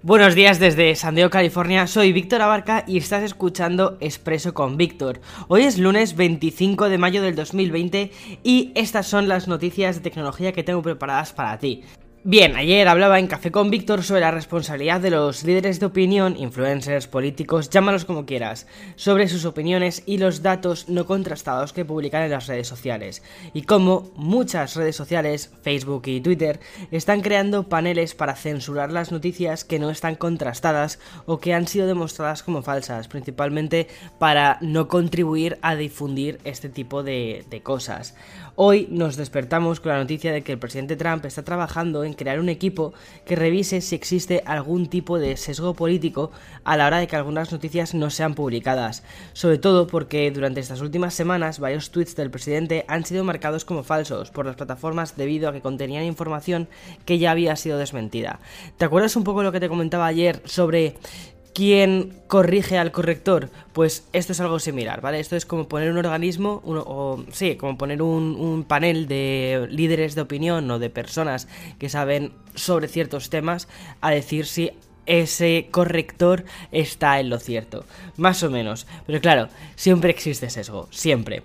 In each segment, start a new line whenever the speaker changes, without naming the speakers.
Buenos días desde San Diego, California. Soy Víctor Abarca y estás escuchando Expreso con Víctor. Hoy es lunes 25 de mayo del 2020 y estas son las noticias de tecnología que tengo preparadas para ti. Bien, ayer hablaba en Café con Víctor sobre la responsabilidad de los líderes de opinión, influencers, políticos, llámalos como quieras, sobre sus opiniones y los datos no contrastados que publican en las redes sociales, y cómo muchas redes sociales, Facebook y Twitter, están creando paneles para censurar las noticias que no están contrastadas o que han sido demostradas como falsas, principalmente para no contribuir a difundir este tipo de, de cosas. Hoy nos despertamos con la noticia de que el presidente Trump está trabajando en crear un equipo que revise si existe algún tipo de sesgo político a la hora de que algunas noticias no sean publicadas, sobre todo porque durante estas últimas semanas varios tweets del presidente han sido marcados como falsos por las plataformas debido a que contenían información que ya había sido desmentida. ¿Te acuerdas un poco lo que te comentaba ayer sobre ¿Quién corrige al corrector? Pues esto es algo similar, ¿vale? Esto es como poner un organismo, o sí, como poner un, un, panel de líderes de opinión o de personas que saben sobre ciertos temas a decir si ese corrector está en lo cierto. Más o menos. Pero claro, siempre existe sesgo, siempre.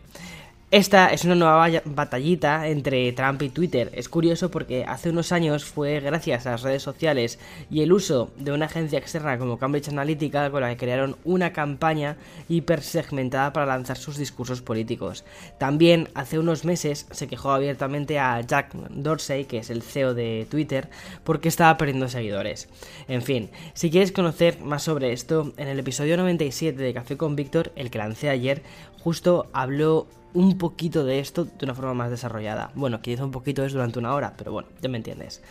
Esta es una nueva batallita entre Trump y Twitter. Es curioso porque hace unos años fue gracias a las redes sociales y el uso de una agencia externa como Cambridge Analytica con la que crearon una campaña hipersegmentada para lanzar sus discursos políticos. También hace unos meses se quejó abiertamente a Jack Dorsey, que es el CEO de Twitter, porque estaba perdiendo seguidores. En fin, si quieres conocer más sobre esto, en el episodio 97 de Café con Víctor, el que lancé ayer, justo habló un poquito de esto de una forma más desarrollada. Bueno, quizá un poquito es durante una hora, pero bueno, ya me entiendes.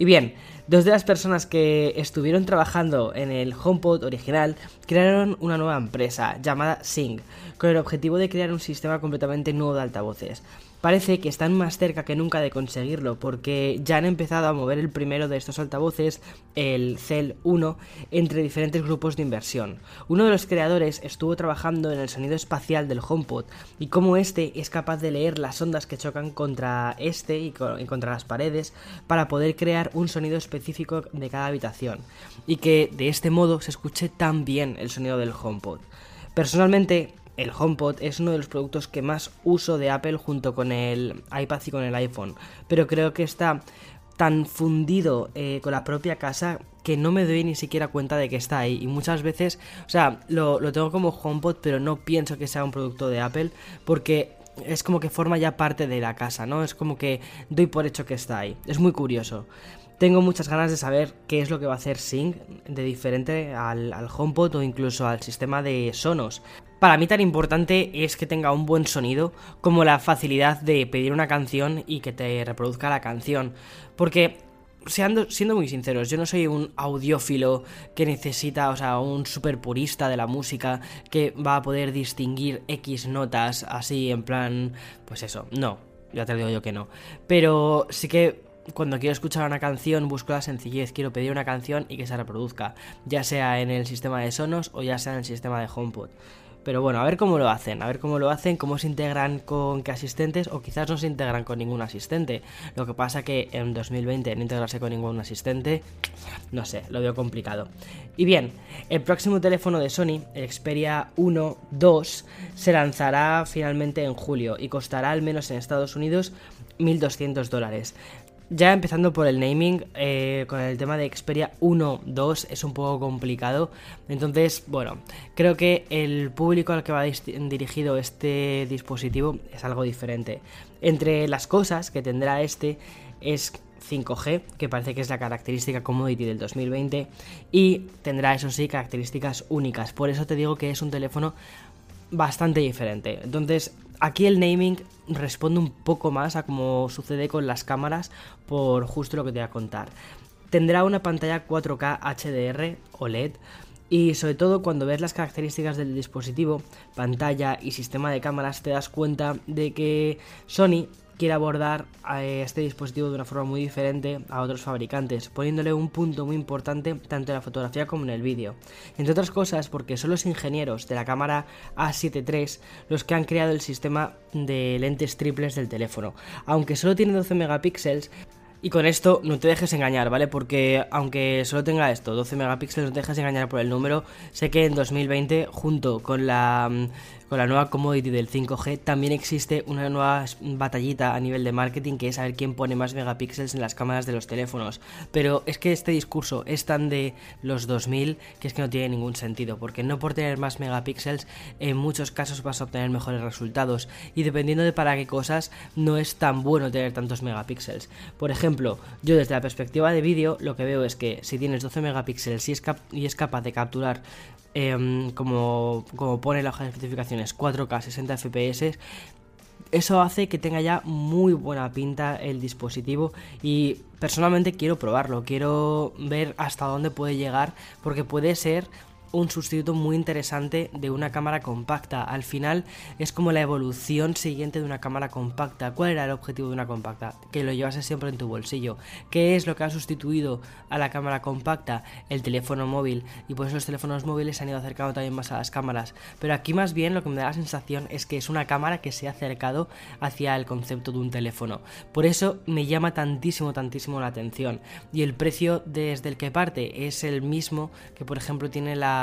Y bien, dos de las personas que estuvieron trabajando en el HomePod original crearon una nueva empresa llamada Sing, con el objetivo de crear un sistema completamente nuevo de altavoces. Parece que están más cerca que nunca de conseguirlo porque ya han empezado a mover el primero de estos altavoces, el Cell 1, entre diferentes grupos de inversión. Uno de los creadores estuvo trabajando en el sonido espacial del HomePod y cómo este es capaz de leer las ondas que chocan contra este y contra las paredes para poder crear un sonido específico de cada habitación y que de este modo se escuche tan bien el sonido del HomePod. Personalmente el HomePod es uno de los productos que más uso de Apple junto con el iPad y con el iPhone, pero creo que está tan fundido eh, con la propia casa que no me doy ni siquiera cuenta de que está ahí. Y muchas veces, o sea, lo, lo tengo como HomePod, pero no pienso que sea un producto de Apple porque es como que forma ya parte de la casa, ¿no? Es como que doy por hecho que está ahí. Es muy curioso. Tengo muchas ganas de saber qué es lo que va a hacer Sync de diferente al, HomePod o incluso al sistema de Sonos. Para mí tan importante es que tenga un buen sonido como la facilidad de pedir una canción y que te reproduzca la canción. Porque Siendo, siendo, muy sinceros, yo no soy un audiófilo que necesita, o sea, un super purista de la música que va a poder distinguir X notas así en plan, pues eso, no, ya te digo yo que no. Pero sí que cuando quiero escuchar una canción busco la sencillez, quiero pedir una canción y que se reproduzca, ya sea en el sistema de Sonos o ya sea en el sistema de HomePod. Pero bueno, a ver cómo lo hacen, a ver cómo lo hacen, cómo se integran con qué asistentes o quizás no se integran con ningún asistente. Lo que pasa que en 2020 no integrarse con ningún asistente, no sé, lo veo complicado. Y bien, el próximo teléfono de Sony, el Xperia 1 2, se lanzará finalmente en julio y costará al menos en Estados Unidos 1.200 dólares. Ya empezando por el naming, eh, con el tema de Xperia 1, 2 es un poco complicado. Entonces, bueno, creo que el público al que va dirigido este dispositivo es algo diferente. Entre las cosas que tendrá este es 5G, que parece que es la característica commodity del 2020, y tendrá, eso sí, características únicas. Por eso te digo que es un teléfono bastante diferente. Entonces, Aquí el naming responde un poco más a como sucede con las cámaras por justo lo que te voy a contar. Tendrá una pantalla 4K HDR OLED y sobre todo cuando ves las características del dispositivo, pantalla y sistema de cámaras te das cuenta de que Sony quiere abordar a este dispositivo de una forma muy diferente a otros fabricantes, poniéndole un punto muy importante tanto en la fotografía como en el vídeo. Entre otras cosas porque son los ingenieros de la cámara A7 III los que han creado el sistema de lentes triples del teléfono. Aunque solo tiene 12 megapíxeles, y con esto no te dejes engañar, ¿vale? Porque aunque solo tenga esto, 12 megapíxeles, no te dejes engañar por el número. Sé que en 2020, junto con la mm, con la nueva commodity del 5G también existe una nueva batallita a nivel de marketing que es saber quién pone más megapíxeles en las cámaras de los teléfonos. Pero es que este discurso es tan de los 2000 que es que no tiene ningún sentido, porque no por tener más megapíxeles en muchos casos vas a obtener mejores resultados y dependiendo de para qué cosas no es tan bueno tener tantos megapíxeles. Por ejemplo, yo desde la perspectiva de vídeo lo que veo es que si tienes 12 megapíxeles y es, y es capaz de capturar Em, como, como pone la hoja de especificaciones 4K 60 FPS eso hace que tenga ya muy buena pinta el dispositivo y personalmente quiero probarlo, quiero ver hasta dónde puede llegar porque puede ser un sustituto muy interesante de una cámara compacta. Al final es como la evolución siguiente de una cámara compacta. ¿Cuál era el objetivo de una compacta? Que lo llevases siempre en tu bolsillo. ¿Qué es lo que ha sustituido a la cámara compacta? El teléfono móvil. Y por eso los teléfonos móviles se han ido acercando también más a las cámaras. Pero aquí más bien lo que me da la sensación es que es una cámara que se ha acercado hacia el concepto de un teléfono. Por eso me llama tantísimo, tantísimo la atención. Y el precio desde el que parte es el mismo que por ejemplo tiene la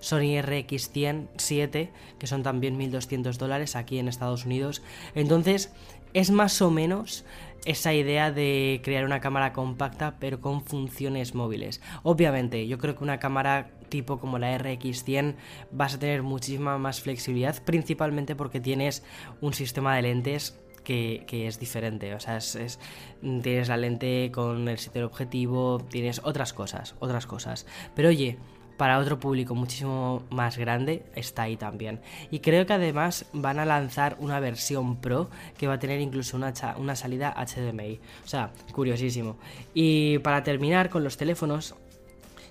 Sony RX100 7, que son también 1.200 dólares aquí en Estados Unidos. Entonces, es más o menos esa idea de crear una cámara compacta pero con funciones móviles. Obviamente, yo creo que una cámara tipo como la RX100 vas a tener muchísima más flexibilidad, principalmente porque tienes un sistema de lentes que, es diferente. O sea, es, tienes la lente con el sitio objetivo, tienes otras cosas, otras cosas. Pero oye, para otro público muchísimo más grande está ahí también. Y creo que además van a lanzar una versión Pro que va a tener incluso una, una salida HDMI. O sea, curiosísimo. Y para terminar con los teléfonos,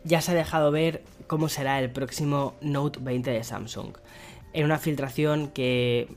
ya se ha dejado ver cómo será el próximo Note 20 de Samsung. En una filtración que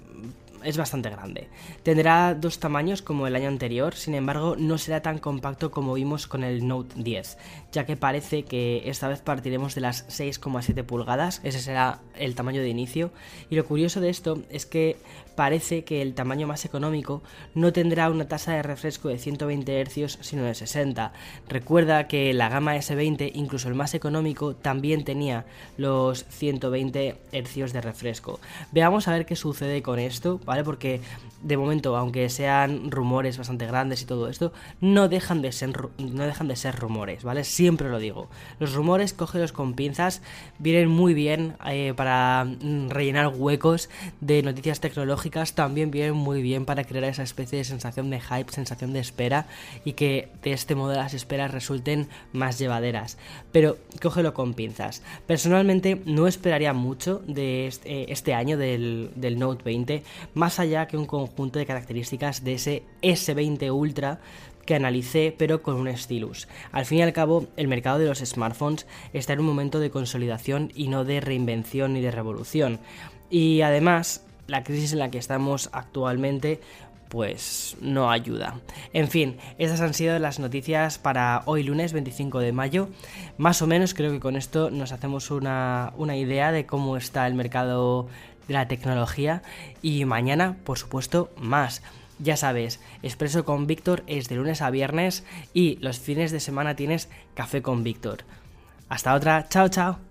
es bastante grande. Tendrá dos tamaños como el año anterior, sin embargo no será tan compacto como vimos con el Note 10, ya que parece que esta vez partiremos de las 6,7 pulgadas, ese será el tamaño de inicio, y lo curioso de esto es que parece que el tamaño más económico no tendrá una tasa de refresco de 120 Hz sino de 60. Recuerda que la gama S20, incluso el más económico, también tenía los 120 Hz de refresco. Veamos a ver qué sucede con esto, ¿vale? Porque de momento, aunque sean rumores bastante grandes y todo esto, no dejan de ser, no dejan de ser rumores, ¿vale? Siempre lo digo. Los rumores, cógelos con pinzas, vienen muy bien eh, para mm, rellenar huecos de noticias tecnológicas, también vienen muy bien para crear esa especie de sensación de hype, sensación de espera y que de este modo las esperas resulten más llevaderas. Pero cógelo con pinzas. Personalmente no esperaría mucho de este, este año del, del Note 20, más allá que un conjunto de características de ese S20 Ultra que analicé, pero con un stylus. Al fin y al cabo, el mercado de los smartphones está en un momento de consolidación y no de reinvención ni de revolución. Y además, la crisis en la que estamos actualmente pues no ayuda. En fin, estas han sido las noticias para hoy lunes 25 de mayo. Más o menos creo que con esto nos hacemos una, una idea de cómo está el mercado de la tecnología y mañana, por supuesto, más. Ya sabes, Expreso con Víctor es de lunes a viernes y los fines de semana tienes Café con Víctor. Hasta otra, chao chao.